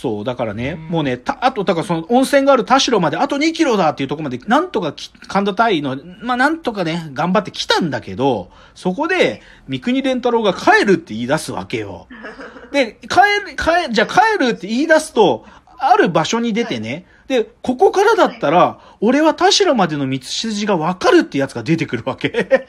そう、だからね、もうね、た、あと、だからその温泉がある田代まであと2キロだっていうところまで、なんとかき神田隊の、まあなんとかね、頑張って来たんだけど、そこで、三国連太郎が帰るって言い出すわけよ。で、帰る、帰、じゃあ帰るって言い出すと、ある場所に出てね、で、ここからだったら、俺は田代までの道筋がわかるってやつが出てくるわけ。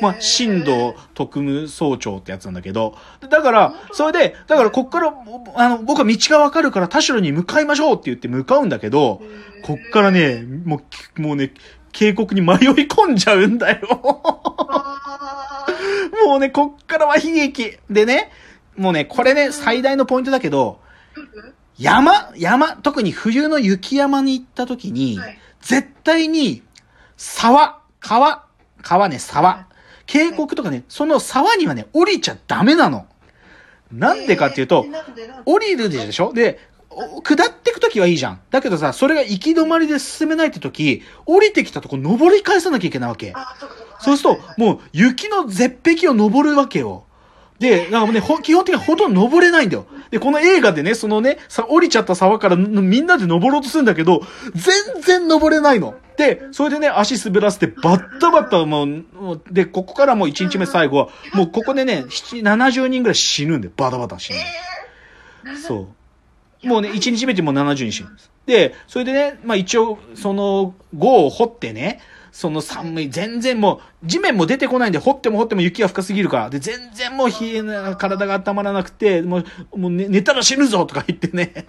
まあ、新藤特務総長ってやつなんだけど、だから、それで、だからこっから、あの、僕は道がわかるから田代に向かいましょうって言って向かうんだけど、こっからね、もう、もうね、渓谷に迷い込んじゃうんだよ。あもうね、こっからは悲劇。でね、もうね、これね、最大のポイントだけど、山、山、特に冬の雪山に行った時に、はい。絶対に、沢、川、川ね、沢。渓谷とかね、その沢にはね、降りちゃダメなの。なんでかっていうと降りるでしょ？で、お下ってくときはいいじゃん。だけどさ、それが行き止まりで進めないってとき、降りてきたとこ登り返さなきゃいけないわけ。あ、そうすると、もう雪の絶壁を登るわけよ。で、なんかね、ほ基本的にほとんど登れないんだよ。で、この映画でね、そのね、さ、降りちゃった沢からみんなで登ろうとするんだけど、全然登れないの。で、それでね、足滑らせてバッタバッタもう、で、ここからもう1日目最後は、もうここでね、70人ぐらい死ぬんで、バタバタ死ぬ。そう。もうね、1日目でもう70人死ぬんです。で、それでね、まあ一応、その、5を掘ってね、その寒い、全然もう、地面も出てこないんで、掘っても掘っても雪が深すぎるから、で、全然もう冷えな、体が温まらなくて、もう、もう寝寝たら死ぬぞとか言ってね、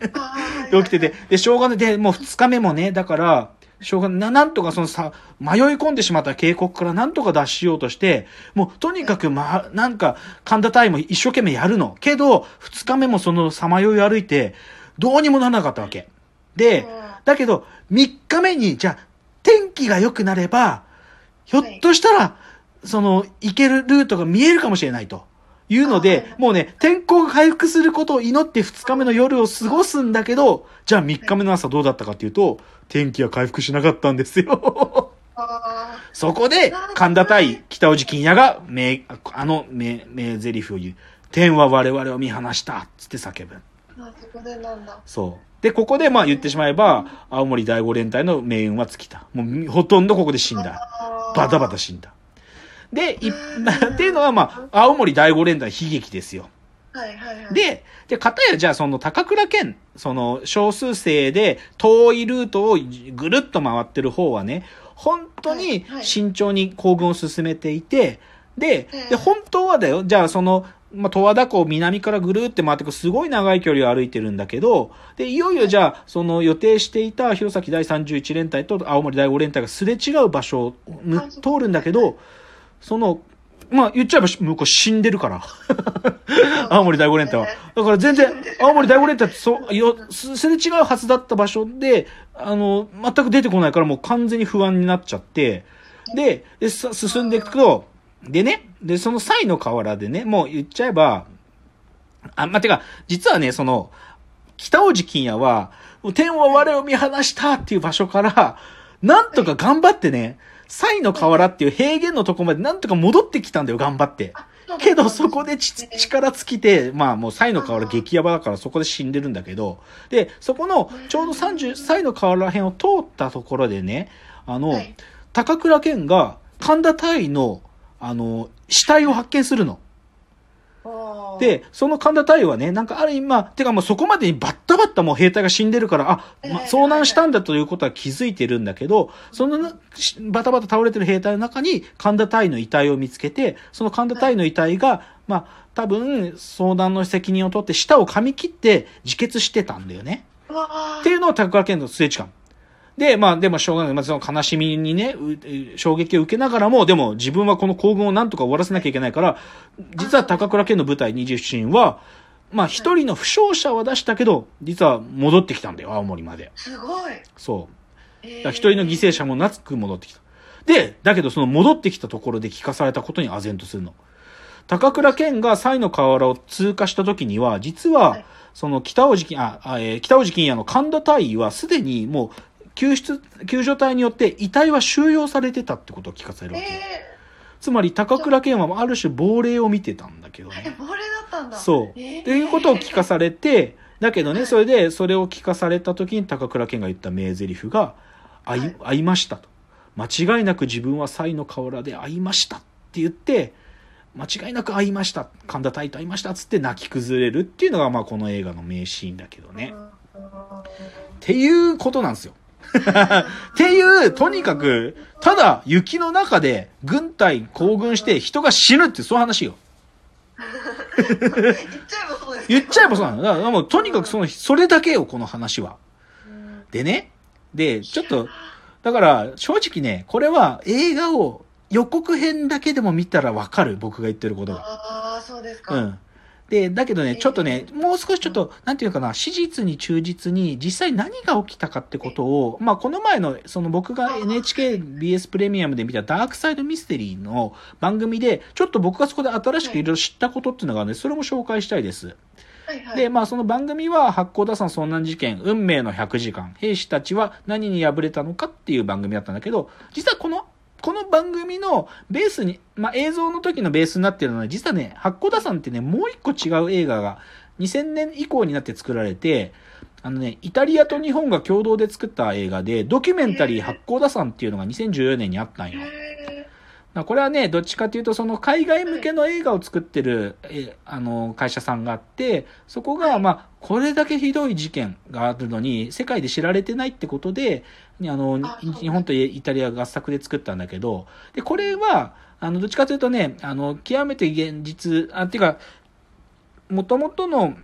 で起きてて、で、しょうがない。で、もう2日目もね、だから、しょうがない。ななんとかそのさ、迷い込んでしまった渓谷からなんとか脱しようとして、もうとにかくま、なんか、神田隊も一生懸命やるの。けど、2日目もそのさまよい歩いて、どうにもならなかったわけ。で、だけど、3日目に、じゃあ、天気が良くなれば、ひょっとしたら、その、行けるルートが見えるかもしれないと。いうので、もうね、天候が回復することを祈って2日目の夜を過ごすんだけど、じゃあ3日目の朝どうだったかっていうと、天気は回復しなかったんですよ。あそこで、神田対北尾路金也が、名、あの名、名台詞を言う。天は我々を見放した。つって叫ぶ。ーあ、そこでなんだ。そう。で、ここでまあ言ってしまえば、青森第五連隊の命運は尽きた。もうほとんどここで死んだ。バタバタ死んだ。で、い っていうのはまあ、青森第五連隊悲劇ですよ。はいはいはい。、で、で、かたやじゃあその高倉県、その少数生で遠いルートをぐるっと回ってる方はね、本当にはいはい慎重に行軍を進めていて、でええ、で、本当はだよ、じゃあその、まあ、十和田湖を南からぐるって回ってくすごい長い距離を歩いてるんだけど、で、いよいよじゃあ、その予定していた弘前第31連隊と青森第5連隊がすれ違う場所を通るんだけど、その、まあ、言っちゃえば向こう死んでるから。青森第五連隊は。だから全然、青森第五連隊ってそう、よ、すすれ違うはずだった場所で、あの、全く出てこないからもう完全に不安になっちゃって、で、でさ進んでいくと、でね、で、その際の河原でね、もう言っちゃえば、あ、まあ、てか、実はね、その、北大路金也は、天は我を見放したっていう場所から、なんとか頑張ってね、西の河原っていう平原のとこまでなんとか戻ってきたんだよ、頑張って。けど、そこでち力尽きて、まあもう、サイの河原激ヤバだからそこで死んでるんだけど、で、そこの、ちょうど30、サイの河原辺を通ったところでね、あの、はい。高倉健が神田隊の、あの、死体を発見するの。で、その神田隊はね、なんかある意味、まあ、てかもうそこまでにバッタバッタもう兵隊が死んでるから、あ、まあ、遭難したんだということは気づいてるんだけど、そのバタバタ倒れてる兵隊の中に神田隊の遺体を見つけて、その神田隊の遺体が、まあ、多分、遭難の責任を取って舌を噛み切って自決してたんだよね。っていうのを高倉健の末近で、まあ、でもしょうがない。まあ、その悲しみにね、衝撃を受けながらも、でも自分はこの行軍をなんとか終わらせなきゃいけないから、実は高倉健の部隊27人は、まあ、一人の負傷者は出したけど、実は戻ってきたんだよ、青森まで。すごい。そう。一人の犠牲者もなく戻ってきた。で、だけどその戻ってきたところで聞かされたことに唖然とするの。高倉健が西の河原を通過した時には、実は、はいその北大路金、あ、あえー北大路金也の神田隊員はすでにもう救出、救助隊によって遺体は収容されてたってことを聞かされるわけ。えつまり高倉健はある種亡霊を見てたんだけどね。亡霊だったんだ。そう。えーっていうことを聞かされて、だけどね、それで、それを聞かされた時に高倉健が言った名台詞が、会い、はい会いましたと。間違いなく自分はサイの河原で会いましたって言って、間違いなく会いました。神田大と会いましたっつって泣き崩れるっていうのが、まあこの映画の名シーンだけどね。っていうことなんですよ。っていう、とにかく、ただ雪の中で軍隊行軍して人が死ぬってそういう話よ。言っちゃえばそうです言っちゃえばそうなの。だからもうとにかくその、それだけよ、この話は。うんでね、で、ちょっと、だから正直ね、これは映画を予告編だけでも見たらわかる、僕が言ってることが。ああ、そうですか。うん。で、だけどね、ちょっとね、もう少しちょっと、なんていうかな、史実に忠実に、実際何が起きたかってことを、まあ、この前の、その僕が NHKBS プレミアムで見たダークサイドミステリーの番組で、ちょっと僕がそこで新しくい。ろいろ知ったことっていうのがあるんで、それも紹介したいです。で、まあ、その番組は、八甲田山遭難事件、運命の100時間、兵士たちは何に敗れたのかっていう番組だったんだけど、実はこの、この番組のベースに、まあ、映像の時のベースになってるのは、実はね、八甲田山ってね、もう一個違う映画が、2000年以降になって作られて、あのね、イタリアと日本が共同で作った映画で、ドキュメンタリー八甲田山っていうのが2014年にあったんよ。へまあこれはね、どっちかというと、その海外向けの映画を作ってる、えあの、会社さんがあって、そこが、まあ、これだけひどい事件があるのに、世界で知られてないってことで、ねあの、日本とイタリアが合作で作ったんだけど、で、これは、あの、どっちかというとね、あの、極めて現実、あ、っていうか、もともとの、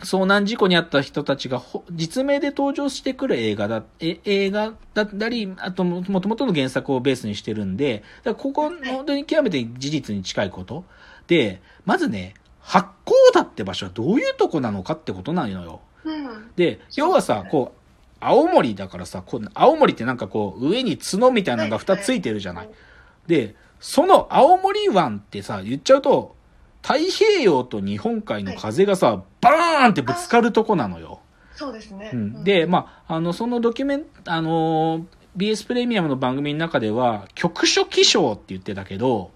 遭難事故にあった人たちがほ実名で登場してくる映画だ、え映画だったり、あとももともとの原作をベースにしてるんで、だここ、本当に極めて事実に近いこと。で、まずね、八甲田って場所はどういうとこなのかってことなのよ。ーうん。で、要はさ、こう、青森だからさ、こう青森ってなんかこう、上に角みたいなのが2つついてるじゃない。で、その青森湾ってさ、言っちゃうと、太平洋と日本海の風がさ、バーンってぶつかるとこなのよ。そうですね。うん、で、まあ、あの、そのドキュメント、あのー BS プレミアムの番組の中では、局所気象って言ってたけど、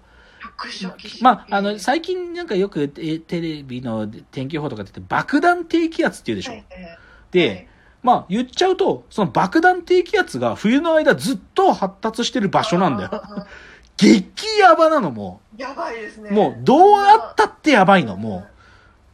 まあ、あの、最近なんかよくえテレビの天気予報とか出て爆弾低気圧って言うでしょ。はいはいで、はいまあ言っちゃうと、その爆弾低気圧が冬の間ずっと発達してる場所なんだよ。あ激ヤバなのもーやばいですう、ね。もうどうあったってやばいの、も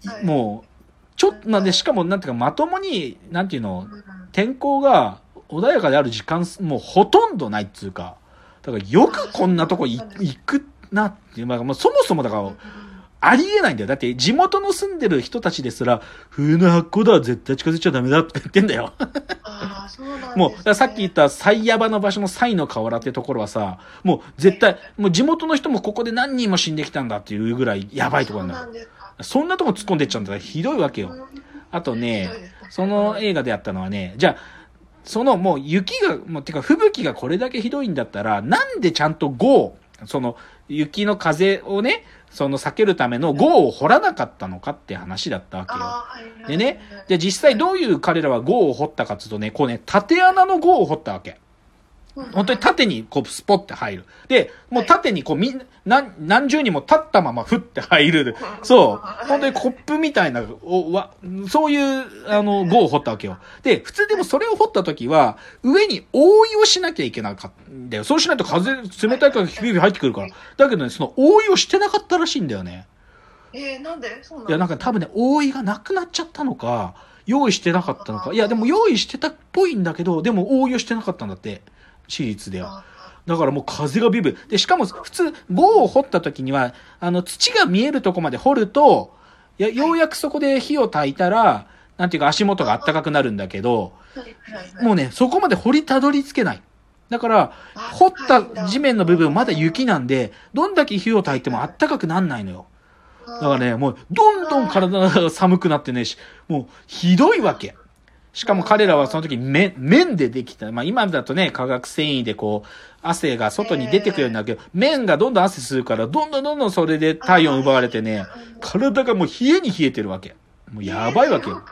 う、はい。もう、ちょっと、なんで、しかもなんていうかまともに、なんていうの、うん。天候が穏やかである時間、もうほとんどないっつうか、だからよくこんなとこい行くなっていう、まあ、そもそもだから、ありえないんだよ。だって地元の住んでる人たちですら、冬の発酵だ、絶対近づいちゃダメだって言ってんだよ。ああ、そうなんね。もう、さっき言った最ヤバの場所のサイの河原ってところはさ、もう絶対、もう地元の人もここで何人も死んできたんだっていうぐらいやばいところなんだよ。そんなとこ突っ込んでっちゃうんだからひどいわけよ。あとねその映画であったのはね、じゃあ、そのもう雪が、もうてか吹雪がこれだけひどいんだったら、なんでちゃんと豪、その雪の風をね、その避けるための豪を掘らなかったのかって話だったわけよ。あーはいはいでね、じゃあ実際どういう彼らは豪を掘ったかっていうとね、こうね、縦穴の豪を掘ったわけ。本当に縦にこうスポッて入る。で、もう縦にこうみん、何、何十人も立ったままふって入る。そう。本当にコップみたいな、おわそういう、あの、号を掘ったわけよ。で、普通でもそれを掘った時は、上に覆いをしなきゃいけなかったんだよ。そうしないと風、冷たい風がヒューヒュー入ってくるから。だけどね、その覆いをしてなかったらしいんだよね。えー、なんで？そうなんいや、なんか多分ね、覆いがなくなっちゃったのか、用意してなかったのか。いや、でも用意してたっぽいんだけど、でも覆いをしてなかったんだって。私立では。だからもう風がビュービュー。で、しかも普通、棒を掘った時には、あの、土が見えるとこまで掘ると、やようやくそこで火を焚いたら、なんていうか足元が暖かくなるんだけど、もうね、そこまで掘りたどり着けない。だから、掘った地面の部分まだ雪なんで、どんだけ火を焚いても暖かくなんないのよ。だからね、もう、どんどん体が寒くなってね、しもう、ひどいわけ。しかも彼らはその時綿、綿でできた。まあ今だとね、化学繊維でこう、汗が外に出てくるようになるけど、綿がどんどん汗するから、どんどんどんどんそれで体温奪われてね、体がもう冷えに冷えてるわけ。もうやばいわけよ。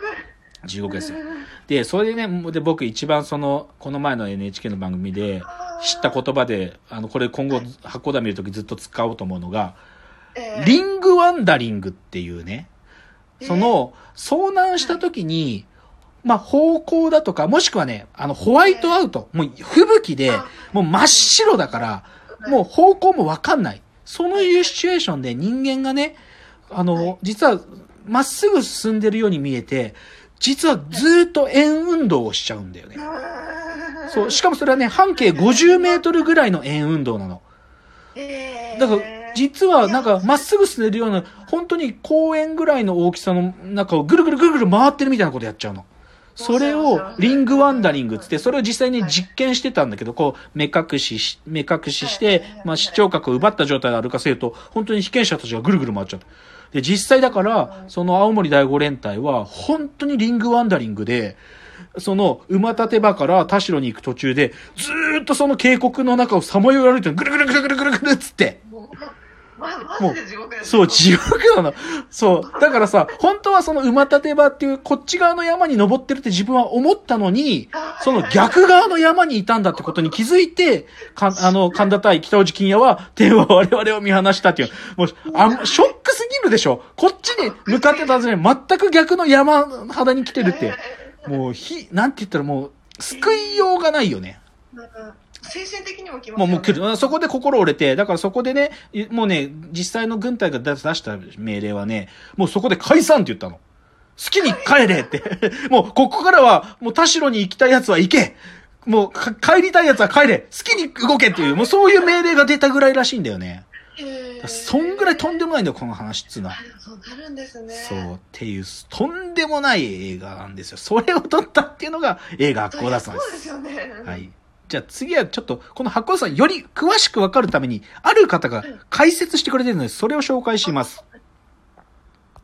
地獄ですよ。で、それでね、で僕一番その、この前の NHK の番組で知った言葉で、あの、これ今後、箱田見るときずっと使おうと思うのが、リングワンダリングっていうね、その、遭難した時に、まあ、方向だとか、もしくはね、あの、ホワイトアウト、もう吹雪で、もう真っ白だから、もう方向もわかんない。そういうシチュエーションで人間がね、あの、実は、まっすぐ進んでるように見えて、実はずっと円運動をしちゃうんだよね。そう、しかもそれはね、半径50メートルぐらいの円運動なの。えーだから、実はなんか、まっすぐ進めるような、本当に公園ぐらいの大きさの中をぐるぐるぐるぐる回ってるみたいなことやっちゃうの。それをリングワンダリングっつって、それを実際に実験してたんだけど、こう、目隠しし、目隠しして、まあ、視聴覚を奪った状態で歩かせると、本当に被験者たちがぐるぐる回っちゃった。で、実際だから、その青森第五連隊は、本当にリングワンダリングで、その、馬立場から田代に行く途中で、ずーっとその渓谷の中をさまよい歩いてぐるぐるぐるぐるぐるぐるっつって。もう。そう、地獄なの。そう。だからさ、本当はその馬立場っていうこっち側の山に登ってるって自分は思ったのに、その逆側の山にいたんだってことに気づいて、か あの、神田対北尾路金也は、天は我々を見放したっていう。もう、あショックすぎるでしょ。こっちに向かってたはずに全く逆の山肌に来てるって。もう、ひ、なんて言ったらもう、救いようがないよね。うん精神的にもきますもう。もう来る。そこで心折れて、だからそこでね、いもうね、実際の軍隊が出した命令はね、もうそこで解散って言ったの。好きに帰れって。もう、ここからは、もう田代に行きたい奴は行けもうか、帰りたい奴は帰れ好きに動けっていう、もうそういう命令が出たぐらいらしいんだよね。そんぐらいとんでもないんだよ、この話っつうのは。そうなるんですね。そう、っていう、とんでもない映画なんですよ。それを撮ったっていうのが映画学校だそうで。そうですすよね。はい。じゃあ次はちょっと、この八甲さんより詳しくわかるために、ある方が解説してくれてるので、それを紹介します。